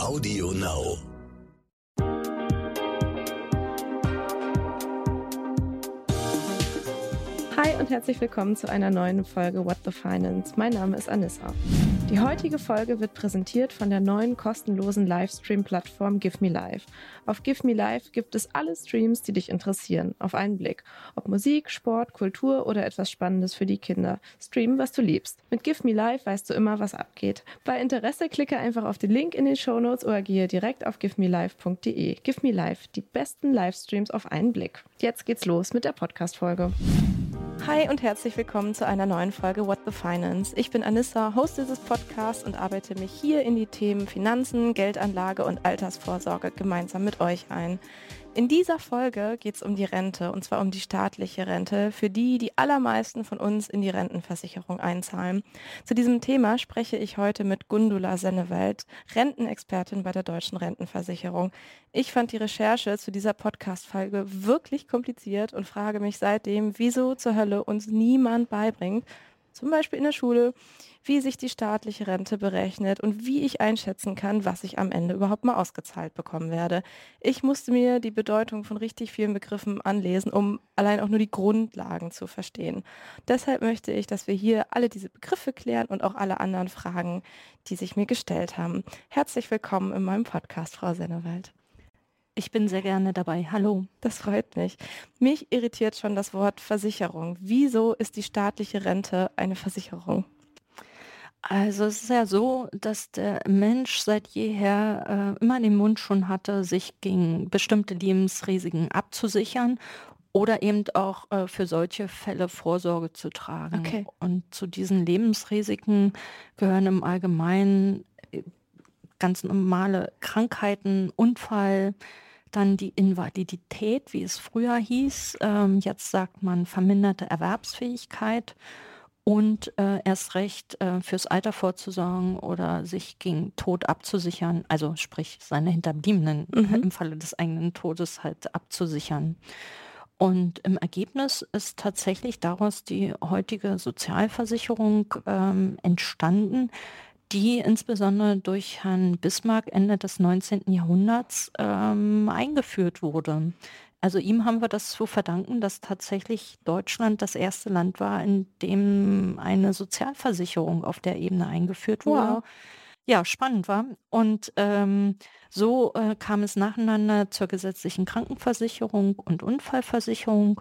Audio Now. Hi und herzlich willkommen zu einer neuen Folge What the Finance. Mein Name ist Anissa. Die heutige Folge wird präsentiert von der neuen kostenlosen Livestream-Plattform Give Me Live. Auf Give Me Live gibt es alle Streams, die dich interessieren, auf einen Blick. Ob Musik, Sport, Kultur oder etwas Spannendes für die Kinder. Stream, was du liebst. Mit Give Me Live weißt du immer, was abgeht. Bei Interesse klicke einfach auf den Link in den Shownotes oder gehe direkt auf givemelive.de. Give Me Live, die besten Livestreams auf einen Blick. Jetzt geht's los mit der Podcast-Folge. Hi und herzlich willkommen zu einer neuen Folge What the Finance. Ich bin Anissa, Host dieses Podcasts und arbeite mich hier in die Themen Finanzen, Geldanlage und Altersvorsorge gemeinsam mit euch ein. In dieser Folge geht es um die Rente und zwar um die staatliche Rente, für die die allermeisten von uns in die Rentenversicherung einzahlen. Zu diesem Thema spreche ich heute mit Gundula Sennewald, Rentenexpertin bei der Deutschen Rentenversicherung. Ich fand die Recherche zu dieser Podcast-Folge wirklich kompliziert und frage mich seitdem, wieso zur Hölle uns niemand beibringt, zum Beispiel in der Schule, wie sich die staatliche Rente berechnet und wie ich einschätzen kann, was ich am Ende überhaupt mal ausgezahlt bekommen werde. Ich musste mir die Bedeutung von richtig vielen Begriffen anlesen, um allein auch nur die Grundlagen zu verstehen. Deshalb möchte ich, dass wir hier alle diese Begriffe klären und auch alle anderen Fragen, die sich mir gestellt haben. Herzlich willkommen in meinem Podcast, Frau Sennewald. Ich bin sehr gerne dabei. Hallo. Das freut mich. Mich irritiert schon das Wort Versicherung. Wieso ist die staatliche Rente eine Versicherung? Also es ist ja so, dass der Mensch seit jeher äh, immer den Wunsch schon hatte, sich gegen bestimmte Lebensrisiken abzusichern oder eben auch äh, für solche Fälle Vorsorge zu tragen. Okay. Und zu diesen Lebensrisiken gehören im Allgemeinen äh, ganz normale Krankheiten, Unfall, dann die Invalidität, wie es früher hieß. Ähm, jetzt sagt man verminderte Erwerbsfähigkeit und äh, erst recht äh, fürs Alter vorzusorgen oder sich gegen Tod abzusichern, also sprich seine Hinterbliebenen mhm. im Falle des eigenen Todes halt abzusichern. Und im Ergebnis ist tatsächlich daraus die heutige Sozialversicherung ähm, entstanden, die insbesondere durch Herrn Bismarck Ende des 19. Jahrhunderts ähm, eingeführt wurde. Also ihm haben wir das zu verdanken, dass tatsächlich Deutschland das erste Land war, in dem eine Sozialversicherung auf der Ebene eingeführt wurde. Wow. Ja, spannend war. Und ähm, so äh, kam es nacheinander zur gesetzlichen Krankenversicherung und Unfallversicherung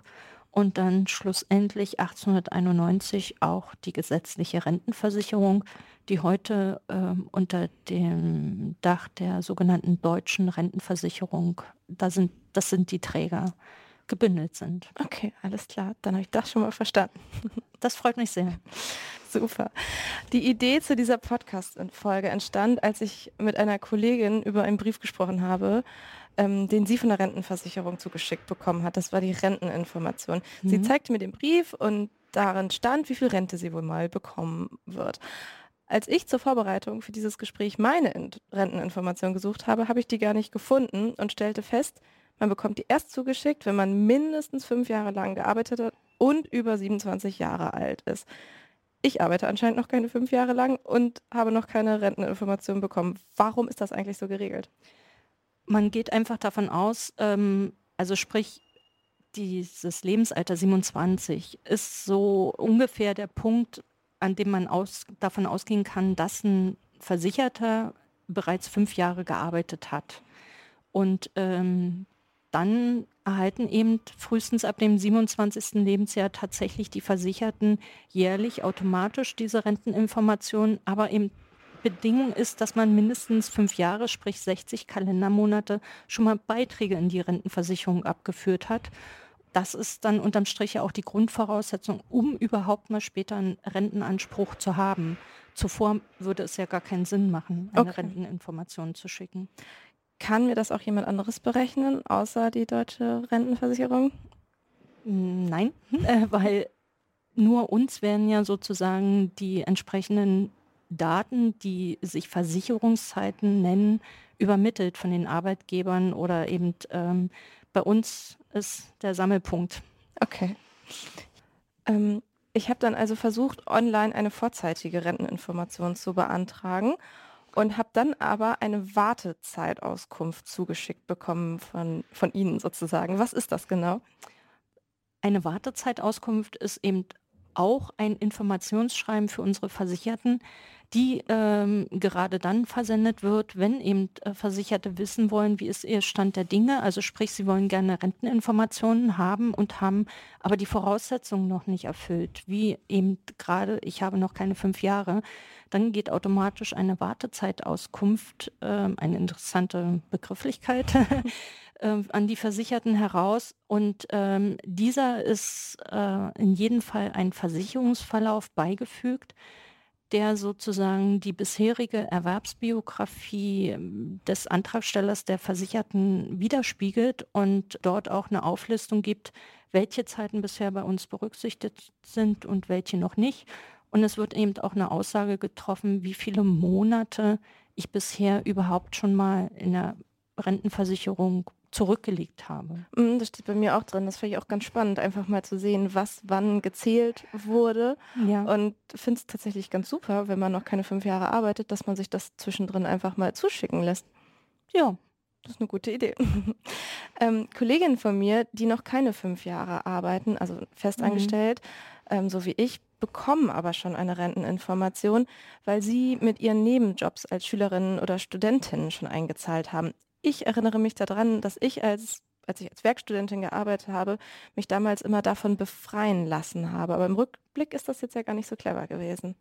und dann schlussendlich 1891 auch die gesetzliche Rentenversicherung, die heute äh, unter dem Dach der sogenannten deutschen Rentenversicherung, da sind, das sind die Träger, gebündelt sind. Okay, alles klar. Dann habe ich das schon mal verstanden. Das freut mich sehr. Super. Die Idee zu dieser Podcast-Folge entstand, als ich mit einer Kollegin über einen Brief gesprochen habe, ähm, den sie von der Rentenversicherung zugeschickt bekommen hat. Das war die Renteninformation. Mhm. Sie zeigte mir den Brief und darin stand, wie viel Rente sie wohl mal bekommen wird. Als ich zur Vorbereitung für dieses Gespräch meine Renteninformation gesucht habe, habe ich die gar nicht gefunden und stellte fest, man bekommt die erst zugeschickt, wenn man mindestens fünf Jahre lang gearbeitet hat und über 27 Jahre alt ist. Ich arbeite anscheinend noch keine fünf Jahre lang und habe noch keine Renteninformation bekommen. Warum ist das eigentlich so geregelt? Man geht einfach davon aus, ähm, also sprich, dieses Lebensalter 27 ist so ungefähr der Punkt, an dem man aus, davon ausgehen kann, dass ein Versicherter bereits fünf Jahre gearbeitet hat. Und ähm, dann erhalten eben frühestens ab dem 27. Lebensjahr tatsächlich die Versicherten jährlich automatisch diese Renteninformationen, aber eben Bedingung ist, dass man mindestens fünf Jahre, sprich 60 Kalendermonate, schon mal Beiträge in die Rentenversicherung abgeführt hat das ist dann unterm Strich ja auch die Grundvoraussetzung, um überhaupt mal später einen Rentenanspruch zu haben. Zuvor würde es ja gar keinen Sinn machen, eine okay. Renteninformation zu schicken. Kann mir das auch jemand anderes berechnen, außer die deutsche Rentenversicherung? Nein, äh, weil nur uns werden ja sozusagen die entsprechenden Daten, die sich Versicherungszeiten nennen, übermittelt von den Arbeitgebern oder eben ähm, bei uns ist der Sammelpunkt. Okay. Ähm, ich habe dann also versucht, online eine vorzeitige Renteninformation zu beantragen und habe dann aber eine Wartezeitauskunft zugeschickt bekommen von, von Ihnen sozusagen. Was ist das genau? Eine Wartezeitauskunft ist eben auch ein Informationsschreiben für unsere Versicherten, die ähm, gerade dann versendet wird, wenn eben äh, Versicherte wissen wollen, wie ist ihr Stand der Dinge. Also sprich, sie wollen gerne Renteninformationen haben und haben aber die Voraussetzungen noch nicht erfüllt, wie eben gerade, ich habe noch keine fünf Jahre. Dann geht automatisch eine Wartezeitauskunft, äh, eine interessante Begrifflichkeit, äh, an die Versicherten heraus. Und ähm, dieser ist äh, in jedem Fall ein Versicherungsverlauf beigefügt der sozusagen die bisherige Erwerbsbiografie ähm, des Antragstellers der Versicherten widerspiegelt und dort auch eine Auflistung gibt, welche Zeiten bisher bei uns berücksichtigt sind und welche noch nicht. Und es wird eben auch eine Aussage getroffen, wie viele Monate ich bisher überhaupt schon mal in der Rentenversicherung zurückgelegt habe. Mm, das steht bei mir auch drin. Das finde ich auch ganz spannend, einfach mal zu sehen, was wann gezählt wurde. Ja. Und finde es tatsächlich ganz super, wenn man noch keine fünf Jahre arbeitet, dass man sich das zwischendrin einfach mal zuschicken lässt. Ja, das ist eine gute Idee. ähm, Kolleginnen von mir, die noch keine fünf Jahre arbeiten, also festangestellt, mhm. ähm, so wie ich, bekommen aber schon eine Renteninformation, weil sie mit ihren Nebenjobs als Schülerinnen oder Studentinnen schon eingezahlt haben ich erinnere mich daran, dass ich als als ich als Werkstudentin gearbeitet habe, mich damals immer davon befreien lassen habe. Aber im Rückblick ist das jetzt ja gar nicht so clever gewesen.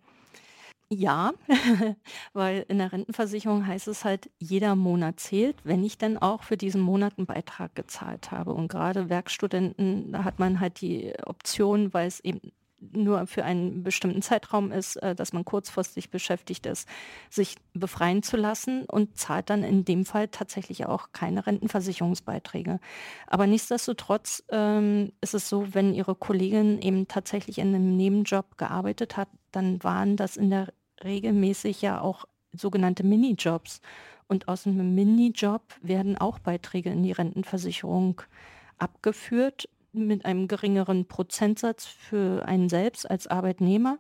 Ja, weil in der Rentenversicherung heißt es halt, jeder Monat zählt, wenn ich dann auch für diesen Monat einen Beitrag gezahlt habe. Und gerade Werkstudenten, da hat man halt die Option, weil es eben nur für einen bestimmten Zeitraum ist, äh, dass man kurzfristig beschäftigt ist, sich befreien zu lassen und zahlt dann in dem Fall tatsächlich auch keine Rentenversicherungsbeiträge. Aber nichtsdestotrotz ähm, ist es so, wenn Ihre Kollegin eben tatsächlich in einem Nebenjob gearbeitet hat, dann waren das in der regelmäßig ja auch sogenannte Minijobs. Und aus einem Minijob werden auch Beiträge in die Rentenversicherung abgeführt mit einem geringeren Prozentsatz für einen selbst als Arbeitnehmer.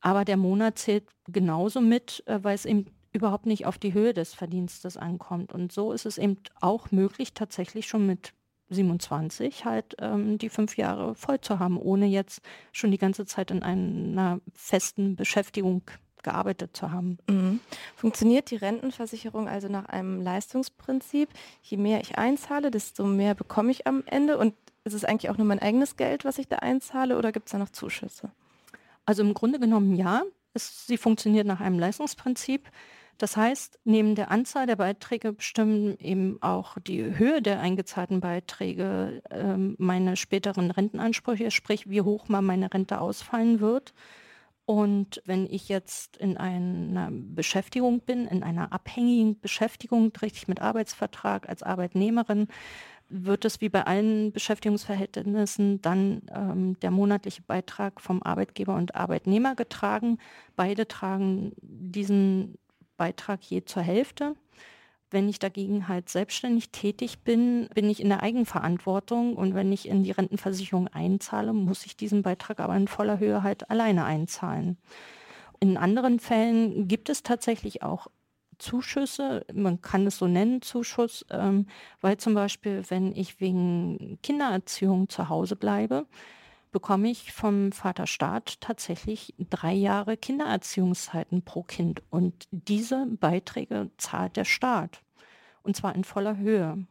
Aber der Monat zählt genauso mit, äh, weil es eben überhaupt nicht auf die Höhe des Verdienstes ankommt. Und so ist es eben auch möglich, tatsächlich schon mit 27 halt ähm, die fünf Jahre voll zu haben, ohne jetzt schon die ganze Zeit in einer festen Beschäftigung gearbeitet zu haben. Mhm. Funktioniert die Rentenversicherung also nach einem Leistungsprinzip? Je mehr ich einzahle, desto mehr bekomme ich am Ende und ist es eigentlich auch nur mein eigenes Geld, was ich da einzahle oder gibt es da noch Zuschüsse? Also im Grunde genommen ja. Es, sie funktioniert nach einem Leistungsprinzip. Das heißt, neben der Anzahl der Beiträge bestimmen eben auch die Höhe der eingezahlten Beiträge äh, meine späteren Rentenansprüche, sprich wie hoch mal meine Rente ausfallen wird. Und wenn ich jetzt in einer Beschäftigung bin, in einer abhängigen Beschäftigung, richtig mit Arbeitsvertrag als Arbeitnehmerin, wird es wie bei allen Beschäftigungsverhältnissen dann ähm, der monatliche Beitrag vom Arbeitgeber und Arbeitnehmer getragen. Beide tragen diesen Beitrag je zur Hälfte. Wenn ich dagegen halt selbstständig tätig bin, bin ich in der Eigenverantwortung und wenn ich in die Rentenversicherung einzahle, muss ich diesen Beitrag aber in voller Höhe halt alleine einzahlen. In anderen Fällen gibt es tatsächlich auch Zuschüsse, man kann es so nennen, Zuschuss, ähm, weil zum Beispiel, wenn ich wegen Kindererziehung zu Hause bleibe, bekomme ich vom Vaterstaat tatsächlich drei Jahre Kindererziehungszeiten pro Kind. Und diese Beiträge zahlt der Staat. Und zwar in voller Höhe.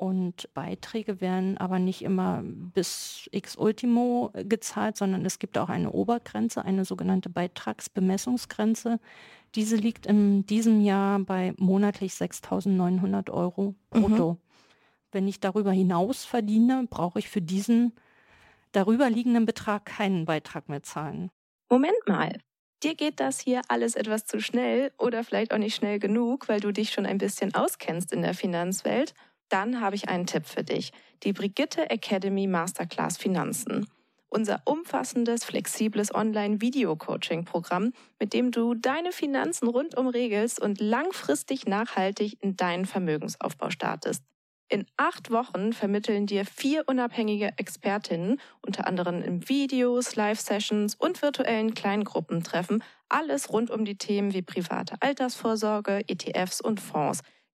Und Beiträge werden aber nicht immer bis x Ultimo gezahlt, sondern es gibt auch eine Obergrenze, eine sogenannte Beitragsbemessungsgrenze, diese liegt in diesem Jahr bei monatlich 6.900 Euro brutto. Mhm. Wenn ich darüber hinaus verdiene, brauche ich für diesen darüber liegenden Betrag keinen Beitrag mehr zahlen. Moment mal. Dir geht das hier alles etwas zu schnell oder vielleicht auch nicht schnell genug, weil du dich schon ein bisschen auskennst in der Finanzwelt? Dann habe ich einen Tipp für dich. Die Brigitte Academy Masterclass Finanzen unser umfassendes, flexibles Online-Video-Coaching-Programm, mit dem du deine Finanzen rundum regelst und langfristig nachhaltig in deinen Vermögensaufbau startest. In acht Wochen vermitteln dir vier unabhängige Expertinnen, unter anderem in Videos, Live-Sessions und virtuellen Kleingruppentreffen, alles rund um die Themen wie private Altersvorsorge, ETFs und Fonds,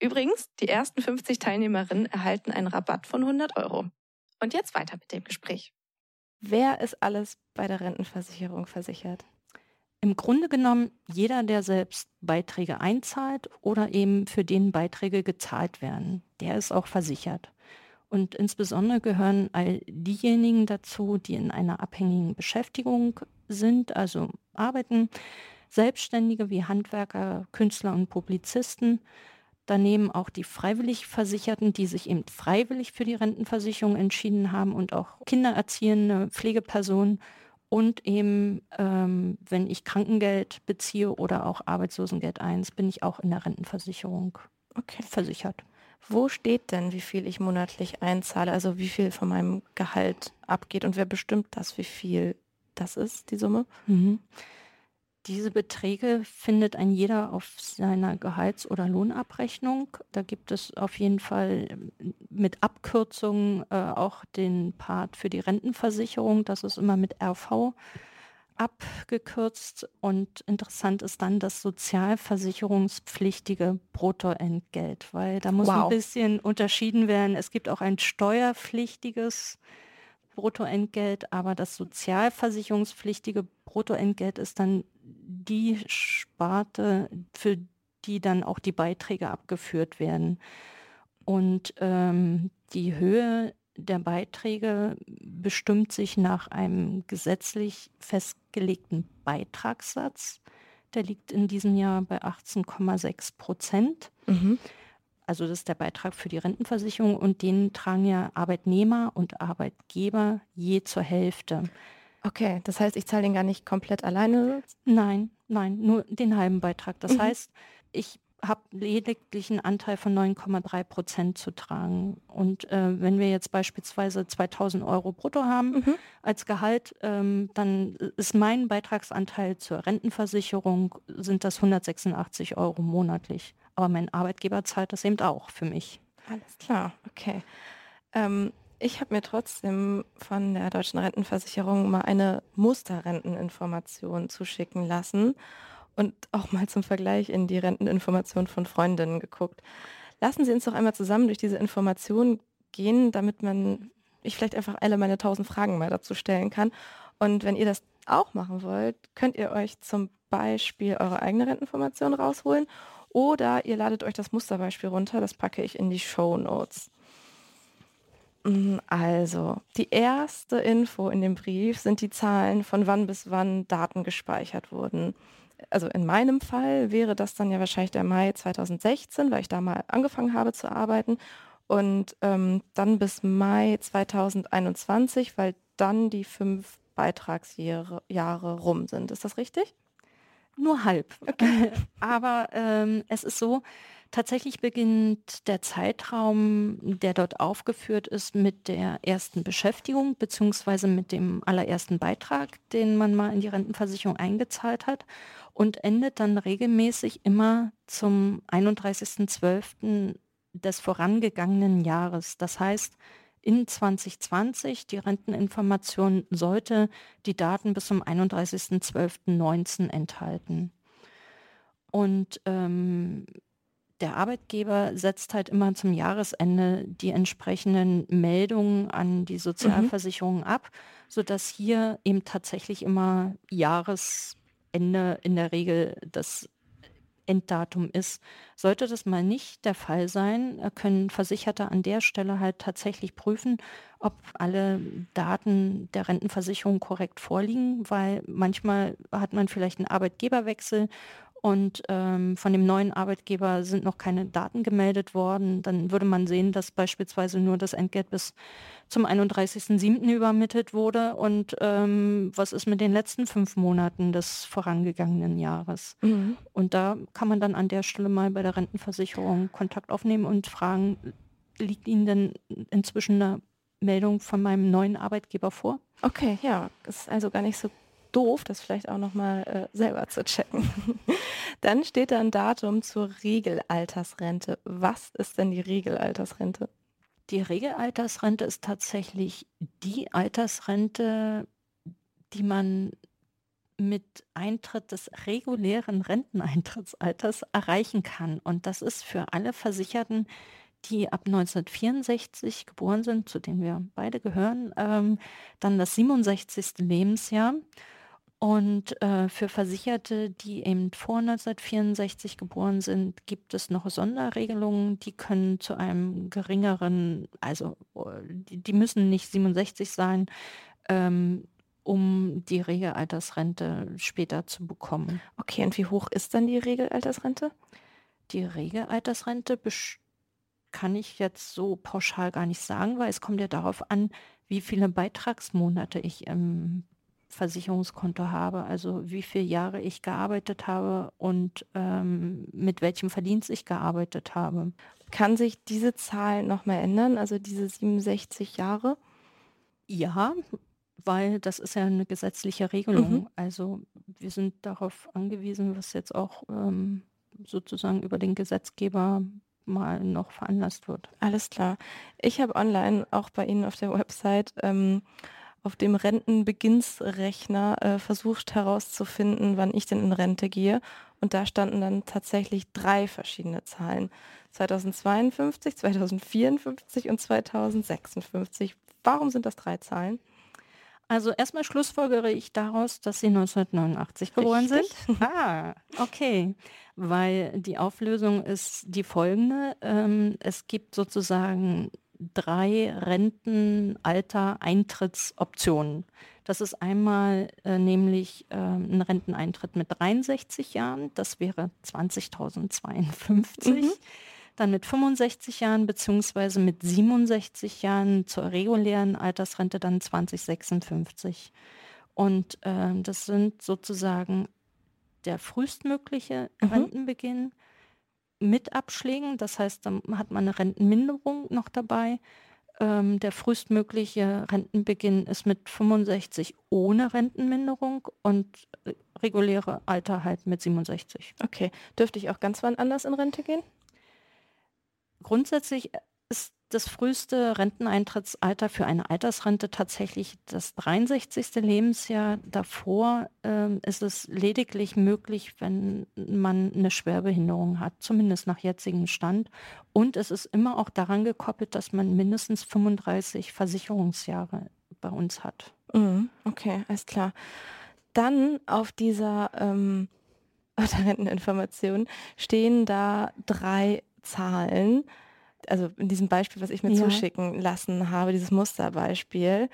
Übrigens, die ersten 50 Teilnehmerinnen erhalten einen Rabatt von 100 Euro. Und jetzt weiter mit dem Gespräch. Wer ist alles bei der Rentenversicherung versichert? Im Grunde genommen jeder, der selbst Beiträge einzahlt oder eben für den Beiträge gezahlt werden, der ist auch versichert. Und insbesondere gehören all diejenigen dazu, die in einer abhängigen Beschäftigung sind, also arbeiten, Selbstständige wie Handwerker, Künstler und Publizisten, daneben auch die freiwillig Versicherten, die sich eben freiwillig für die Rentenversicherung entschieden haben und auch Kindererziehende, Pflegepersonen und eben, ähm, wenn ich Krankengeld beziehe oder auch Arbeitslosengeld 1, bin ich auch in der Rentenversicherung okay. versichert. Wo steht denn, wie viel ich monatlich einzahle, also wie viel von meinem Gehalt abgeht und wer bestimmt das, wie viel das ist, die Summe? Mhm. Diese Beträge findet ein jeder auf seiner Gehalts- oder Lohnabrechnung. Da gibt es auf jeden Fall ähm, mit Abkürzungen äh, auch den Part für die Rentenversicherung. Das ist immer mit RV abgekürzt. Und interessant ist dann das sozialversicherungspflichtige Bruttoentgelt, weil da muss wow. ein bisschen unterschieden werden. Es gibt auch ein steuerpflichtiges Bruttoentgelt, aber das sozialversicherungspflichtige Bruttoentgelt ist dann die Sparte, für die dann auch die Beiträge abgeführt werden. Und ähm, die Höhe der Beiträge bestimmt sich nach einem gesetzlich festgelegten Beitragssatz. Der liegt in diesem Jahr bei 18,6 Prozent. Mhm. Also das ist der Beitrag für die Rentenversicherung und den tragen ja Arbeitnehmer und Arbeitgeber je zur Hälfte. Okay, das heißt, ich zahle den gar nicht komplett alleine? Nein, nein, nur den halben Beitrag. Das mhm. heißt, ich habe lediglich einen Anteil von 9,3 Prozent zu tragen. Und äh, wenn wir jetzt beispielsweise 2000 Euro brutto haben mhm. als Gehalt, ähm, dann ist mein Beitragsanteil zur Rentenversicherung, sind das 186 Euro monatlich. Aber mein Arbeitgeber zahlt das eben auch für mich. Alles klar, okay. Ähm, ich habe mir trotzdem von der Deutschen Rentenversicherung mal eine Musterrenteninformation zuschicken lassen und auch mal zum Vergleich in die Renteninformation von Freundinnen geguckt. Lassen Sie uns doch einmal zusammen durch diese Informationen gehen, damit man ich vielleicht einfach alle meine tausend Fragen mal dazu stellen kann. Und wenn ihr das auch machen wollt, könnt ihr euch zum Beispiel eure eigene Renteninformation rausholen oder ihr ladet euch das Musterbeispiel runter, das packe ich in die Show Notes. Mm, also, die erste Info in dem Brief sind die Zahlen, von wann bis wann Daten gespeichert wurden. Also in meinem Fall wäre das dann ja wahrscheinlich der Mai 2016, weil ich da mal angefangen habe zu arbeiten. Und ähm, dann bis Mai 2021, weil dann die fünf Beitragsjahre Jahre rum sind. Ist das richtig? Nur halb. Okay. Aber ähm, es ist so, Tatsächlich beginnt der Zeitraum, der dort aufgeführt ist, mit der ersten Beschäftigung beziehungsweise mit dem allerersten Beitrag, den man mal in die Rentenversicherung eingezahlt hat und endet dann regelmäßig immer zum 31.12. des vorangegangenen Jahres. Das heißt, in 2020, die Renteninformation sollte die Daten bis zum 31.12.19 enthalten. Und ähm, der Arbeitgeber setzt halt immer zum Jahresende die entsprechenden Meldungen an die Sozialversicherungen mhm. ab, sodass hier eben tatsächlich immer Jahresende in der Regel das Enddatum ist. Sollte das mal nicht der Fall sein, äh, können Versicherte an der Stelle halt tatsächlich prüfen, ob alle Daten der Rentenversicherung korrekt vorliegen, weil manchmal hat man vielleicht einen Arbeitgeberwechsel und ähm, von dem neuen Arbeitgeber sind noch keine Daten gemeldet worden, dann würde man sehen, dass beispielsweise nur das Entgelt bis zum 31.07. übermittelt wurde. Und ähm, was ist mit den letzten fünf Monaten des vorangegangenen Jahres? Mhm. Und da kann man dann an der Stelle mal bei der Rentenversicherung Kontakt aufnehmen und fragen, liegt Ihnen denn inzwischen eine Meldung von meinem neuen Arbeitgeber vor? Okay, ja, ist also gar nicht so doof, das vielleicht auch nochmal äh, selber zu checken. Dann steht da ein Datum zur Regelaltersrente. Was ist denn die Regelaltersrente? Die Regelaltersrente ist tatsächlich die Altersrente, die man mit Eintritt des regulären Renteneintrittsalters erreichen kann. Und das ist für alle Versicherten, die ab 1964 geboren sind, zu denen wir beide gehören, ähm, dann das 67. Lebensjahr. Und äh, für Versicherte, die eben vor 1964 geboren sind, gibt es noch Sonderregelungen, die können zu einem geringeren, also die, die müssen nicht 67 sein, ähm, um die Regelaltersrente später zu bekommen. Okay, und wie hoch ist dann die Regelaltersrente? Die Regelaltersrente kann ich jetzt so pauschal gar nicht sagen, weil es kommt ja darauf an, wie viele Beitragsmonate ich im Versicherungskonto habe, also wie viele Jahre ich gearbeitet habe und ähm, mit welchem Verdienst ich gearbeitet habe. Kann sich diese Zahl nochmal ändern, also diese 67 Jahre? Ja, weil das ist ja eine gesetzliche Regelung. Mhm. Also wir sind darauf angewiesen, was jetzt auch ähm, sozusagen über den Gesetzgeber mal noch veranlasst wird. Alles klar. Ich habe online auch bei Ihnen auf der Website ähm, auf dem Rentenbeginnsrechner äh, versucht herauszufinden, wann ich denn in Rente gehe. Und da standen dann tatsächlich drei verschiedene Zahlen. 2052, 2054 und 2056. Warum sind das drei Zahlen? Also erstmal schlussfolgere ich daraus, dass Sie 1989 geboren Richtig. sind. Ah, okay. Weil die Auflösung ist die folgende. Ähm, es gibt sozusagen drei Rentenalter-Eintrittsoptionen. Das ist einmal äh, nämlich äh, ein Renteneintritt mit 63 Jahren, das wäre 20.052. Mhm. Dann mit 65 Jahren beziehungsweise mit 67 Jahren zur regulären Altersrente dann 2056. Und äh, das sind sozusagen der frühestmögliche mhm. Rentenbeginn mit Abschlägen. Das heißt, dann hat man eine Rentenminderung noch dabei. Ähm, der frühestmögliche Rentenbeginn ist mit 65 ohne Rentenminderung und reguläre Alter halt mit 67. Okay. Dürfte ich auch ganz wann anders in Rente gehen? Grundsätzlich ist das früheste Renteneintrittsalter für eine Altersrente tatsächlich das 63. Lebensjahr. Davor äh, ist es lediglich möglich, wenn man eine Schwerbehinderung hat, zumindest nach jetzigem Stand. Und es ist immer auch daran gekoppelt, dass man mindestens 35 Versicherungsjahre bei uns hat. Mhm, okay, alles klar. Dann auf dieser ähm, Renteninformation stehen da drei Zahlen also in diesem Beispiel, was ich mir ja. zuschicken lassen habe, dieses Musterbeispiel,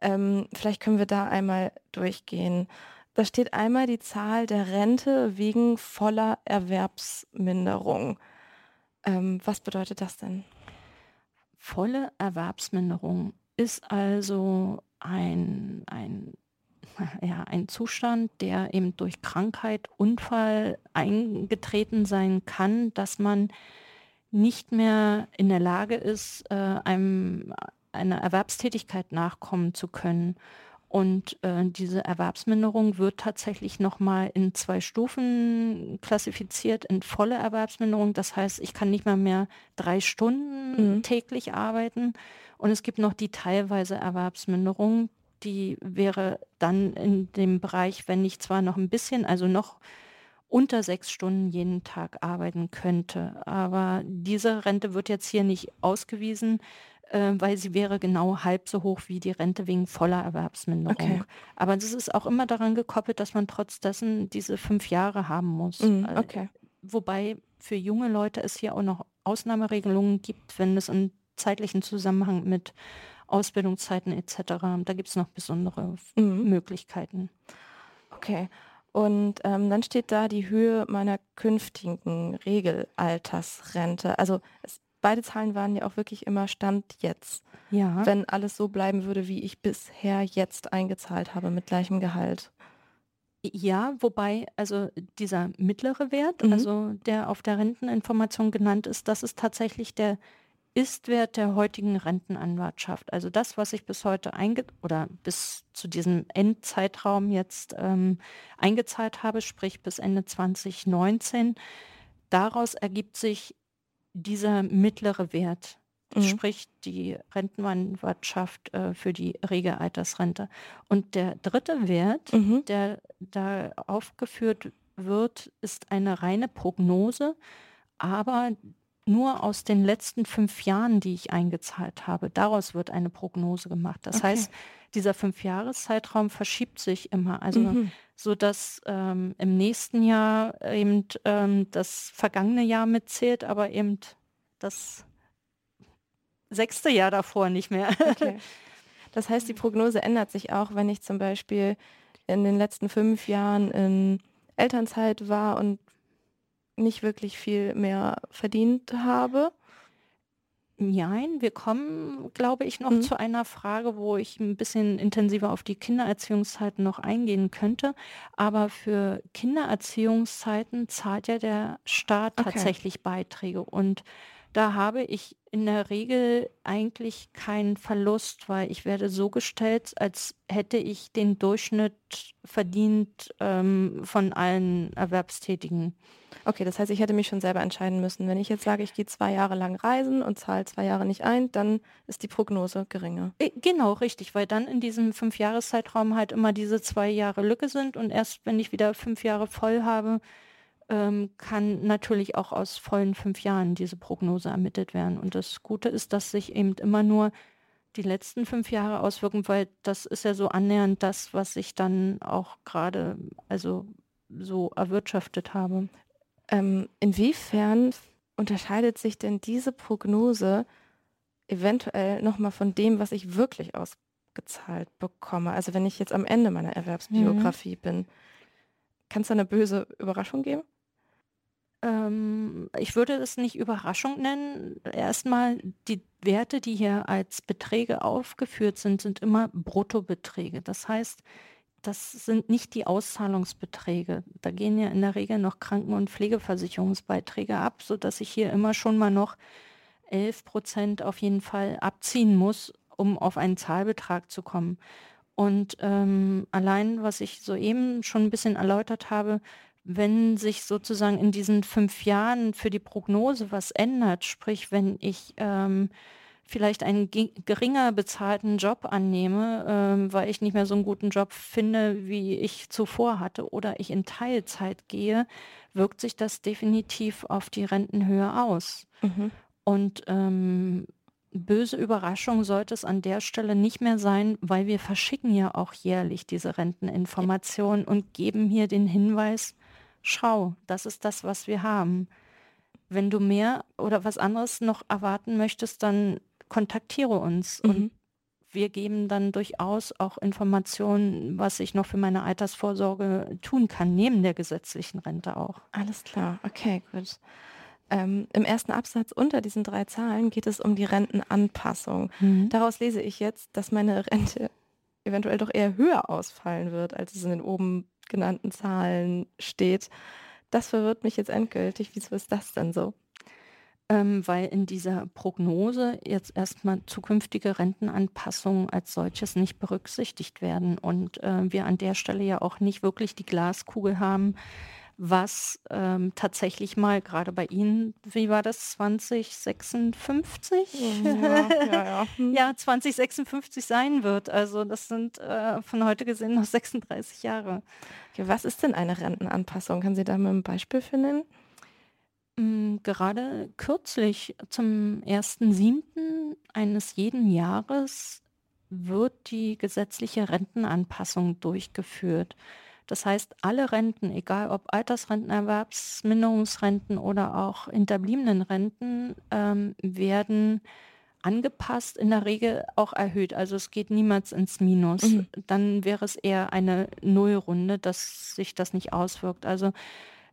ähm, vielleicht können wir da einmal durchgehen. Da steht einmal die Zahl der Rente wegen voller Erwerbsminderung. Ähm, was bedeutet das denn? Volle Erwerbsminderung ist also ein, ein, ja, ein Zustand, der eben durch Krankheit, Unfall eingetreten sein kann, dass man nicht mehr in der Lage ist, äh, einem einer Erwerbstätigkeit nachkommen zu können. Und äh, diese Erwerbsminderung wird tatsächlich nochmal in zwei Stufen klassifiziert, in volle Erwerbsminderung. Das heißt, ich kann nicht mal mehr drei Stunden mhm. täglich arbeiten. Und es gibt noch die teilweise Erwerbsminderung, die wäre dann in dem Bereich, wenn ich zwar noch ein bisschen, also noch unter sechs Stunden jeden Tag arbeiten könnte. Aber diese Rente wird jetzt hier nicht ausgewiesen, äh, weil sie wäre genau halb so hoch wie die Rente wegen voller Erwerbsminderung. Okay. Aber das ist auch immer daran gekoppelt, dass man trotz dessen diese fünf Jahre haben muss. Mm, okay. Wobei für junge Leute es hier auch noch Ausnahmeregelungen gibt, wenn es im zeitlichen Zusammenhang mit Ausbildungszeiten etc. Da gibt es noch besondere mm. Möglichkeiten. Okay. Und ähm, dann steht da die Höhe meiner künftigen Regelaltersrente. Also es, beide Zahlen waren ja auch wirklich immer Stand jetzt. Ja. Wenn alles so bleiben würde, wie ich bisher jetzt eingezahlt habe mit gleichem Gehalt. Ja, wobei also dieser mittlere Wert, Mhm. also der auf der Renteninformation genannt ist, das ist tatsächlich der Istwert der heutigen Rentenanwartschaft. Also das, was ich bis heute einge oder bis zu diesem Endzeitraum jetzt ähm, eingezahlt habe, sprich bis Ende 2019, daraus ergibt sich dieser mittlere Wert, Mhm. sprich die Rentenanwartschaft äh, für die Regelaltersrente. Und der dritte Wert, Mhm. der da aufgeführt wird, ist eine reine Prognose, aber nur aus den letzten fünf Jahren, die ich eingezahlt habe. Daraus wird eine Prognose gemacht. Das Okay. heißt, dieser Fünfjahreszeitraum verschiebt sich immer. Also Mhm. so dass ähm, im nächsten Jahr eben ähm, das vergangene Jahr mitzählt, aber eben das sechste Jahr davor nicht mehr. Okay. Das heißt, die Prognose ändert sich auch, wenn ich zum Beispiel in den letzten fünf Jahren in Elternzeit war und nicht wirklich viel mehr verdient habe. Nein, wir kommen, glaube ich, noch Mhm. zu einer Frage, wo ich ein bisschen intensiver auf die Kindererziehungszeiten noch eingehen könnte. Aber für Kindererziehungszeiten zahlt ja der Staat Okay. tatsächlich Beiträge. Und da habe ich in der Regel eigentlich keinen Verlust, weil ich werde so gestellt, als hätte ich den Durchschnitt verdient ähm, von allen Erwerbstätigen. Okay, das heißt, ich hätte mich schon selber entscheiden müssen. Wenn ich jetzt sage, ich gehe zwei Jahre lang reisen und zahle zwei Jahre nicht ein, dann ist die Prognose geringer. Äh, Genau, richtig, weil dann in diesem Fünfjahreszeitraum halt immer diese zwei Jahre Lücke sind und erst wenn ich wieder fünf Jahre voll habe, ähm, kann natürlich auch aus vollen fünf Jahren diese Prognose ermittelt werden. Und das Gute ist, dass sich eben immer nur die letzten fünf Jahre auswirken, weil das ist ja so annähernd das, was ich dann auch gerade also so erwirtschaftet habe. Ähm, inwiefern unterscheidet sich denn diese Prognose eventuell nochmal von dem, was ich wirklich ausgezahlt bekomme? Also wenn ich jetzt am Ende meiner Erwerbsbiografie bin, kann es da eine böse Überraschung geben? Ähm, ich würde es nicht Überraschung nennen. Erstmal, die Werte, die hier als Beträge aufgeführt sind, sind immer Bruttobeträge. Das heißt, das sind nicht die Auszahlungsbeträge. Da gehen ja in der Regel noch Kranken- und Pflegeversicherungsbeiträge ab, sodass ich hier immer schon mal noch 11 Prozent auf jeden Fall abziehen muss, um auf einen Zahlbetrag zu kommen. Und ähm, allein, was ich soeben schon ein bisschen erläutert habe, wenn sich sozusagen in diesen fünf Jahren für die Prognose was ändert, sprich wenn ich ähm, vielleicht einen ge- geringer bezahlten Job annehme, ähm, weil ich nicht mehr so einen guten Job finde, wie ich zuvor hatte, oder ich in Teilzeit gehe, wirkt sich das definitiv auf die Rentenhöhe aus. Mhm. Und ähm, böse Überraschung sollte es an der Stelle nicht mehr sein, weil wir verschicken ja auch jährlich diese Renteninformationen und geben hier den Hinweis, schau, das ist das, was wir haben. Wenn du mehr oder was anderes noch erwarten möchtest, dann kontaktiere uns und Mhm. wir geben dann durchaus auch Informationen, was ich noch für meine Altersvorsorge tun kann, neben der gesetzlichen Rente auch. Alles klar, okay, gut. Ähm, Im ersten Absatz unter diesen drei Zahlen geht es um die Rentenanpassung. Daraus lese ich jetzt, dass meine Rente eventuell doch eher höher ausfallen wird, als es in den oben genannten Zahlen steht. Das verwirrt mich jetzt endgültig. Wieso ist das denn so? Ähm, weil in dieser Prognose jetzt erstmal zukünftige Rentenanpassungen als solches nicht berücksichtigt werden und äh, wir an der Stelle ja auch nicht wirklich die Glaskugel haben, was ähm, tatsächlich mal gerade bei Ihnen, wie war das, 2056? Ja, ja, ja. Hm. ja, 2056 sein wird. Also das sind äh, von heute gesehen noch 36 Jahre. Okay, was ist denn eine Rentenanpassung? Kann Sie da mal ein Beispiel für nennen? Mm, Gerade kürzlich zum 1.7. eines jeden Jahres wird die gesetzliche Rentenanpassung durchgeführt. Das heißt, alle Renten, egal ob Altersrenten, Erwerbsminderungsrenten oder auch hinterbliebenen Renten, ähm, werden angepasst, in der Regel auch erhöht. Also es geht niemals ins Minus. Mhm. Dann wäre es eher eine Nullrunde, dass sich das nicht auswirkt. Also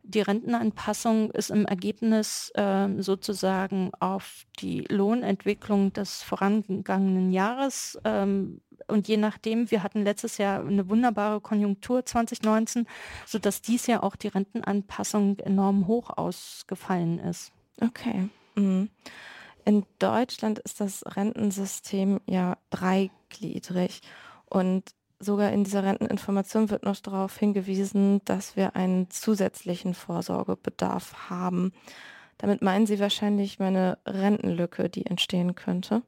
die Rentenanpassung ist im Ergebnis äh, sozusagen auf die Lohnentwicklung des vorangegangenen Jahres ähm, und je nachdem, wir hatten letztes Jahr eine wunderbare Konjunktur 2019, sodass dies Jahr auch die Rentenanpassung enorm hoch ausgefallen ist. Okay. Mhm. In Deutschland ist das Rentensystem ja dreigliedrig und sogar in dieser Renteninformation wird noch darauf hingewiesen, dass wir einen zusätzlichen Vorsorgebedarf haben. Damit meinen Sie wahrscheinlich meine Rentenlücke, die entstehen könnte?